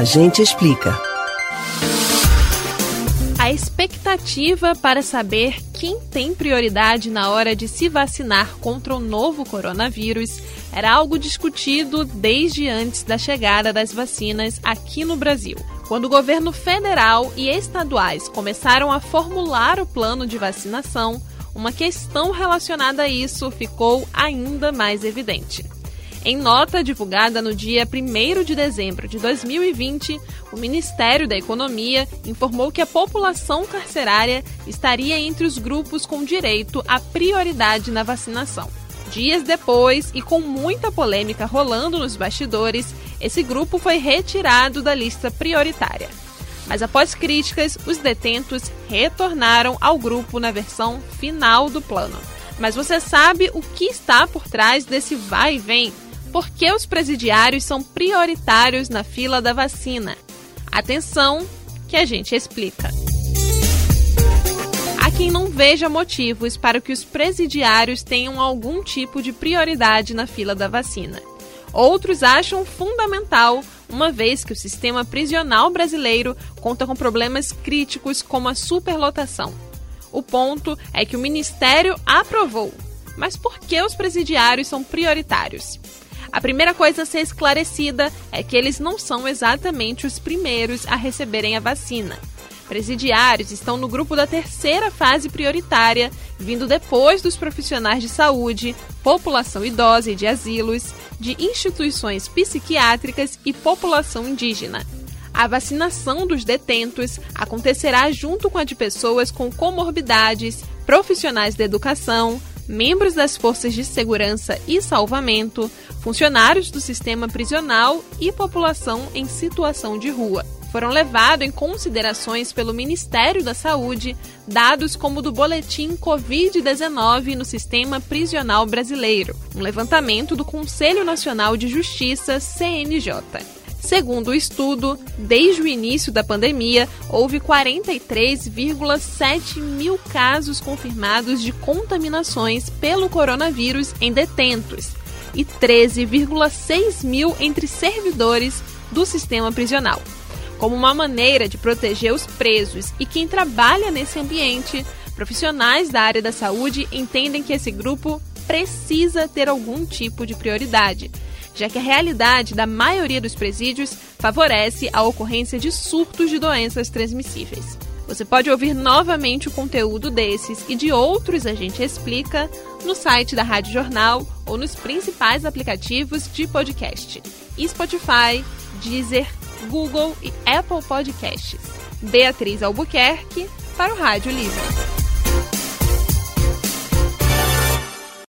A gente explica. A expectativa para saber quem tem prioridade na hora de se vacinar contra o novo coronavírus era algo discutido desde antes da chegada das vacinas aqui no Brasil. Quando o governo federal e estaduais começaram a formular o plano de vacinação, uma questão relacionada a isso ficou ainda mais evidente. Em nota divulgada no dia 1 de dezembro de 2020, o Ministério da Economia informou que a população carcerária estaria entre os grupos com direito à prioridade na vacinação. Dias depois, e com muita polêmica rolando nos bastidores, esse grupo foi retirado da lista prioritária. Mas após críticas, os detentos retornaram ao grupo na versão final do plano. Mas você sabe o que está por trás desse vai e vem? Por que os presidiários são prioritários na fila da vacina? Atenção, que a gente explica. Há quem não veja motivos para que os presidiários tenham algum tipo de prioridade na fila da vacina. Outros acham fundamental, uma vez que o sistema prisional brasileiro conta com problemas críticos como a superlotação. O ponto é que o Ministério aprovou. Mas por que os presidiários são prioritários? A primeira coisa a ser esclarecida é que eles não são exatamente os primeiros a receberem a vacina. Presidiários estão no grupo da terceira fase prioritária, vindo depois dos profissionais de saúde, população idosa e de asilos, de instituições psiquiátricas e população indígena. A vacinação dos detentos acontecerá junto com a de pessoas com comorbidades, profissionais da educação, membros das forças de segurança e salvamento, funcionários do sistema prisional e população em situação de rua. Foram levados em considerações pelo Ministério da Saúde dados como do boletim Covid-19 no sistema prisional brasileiro, um levantamento do Conselho Nacional de Justiça, CNJ. Segundo o estudo, desde o início da pandemia, houve 43,7 mil casos confirmados de contaminações pelo coronavírus em detentos e 13,6 mil entre servidores do sistema prisional. Como uma maneira de proteger os presos e quem trabalha nesse ambiente, profissionais da área da saúde entendem que esse grupo precisa ter algum tipo de prioridade já que a realidade da maioria dos presídios favorece a ocorrência de surtos de doenças transmissíveis. Você pode ouvir novamente o conteúdo desses e de outros a gente explica no site da Rádio Jornal ou nos principais aplicativos de podcast: Spotify, Deezer, Google e Apple Podcasts. Beatriz Albuquerque para o Rádio Livre.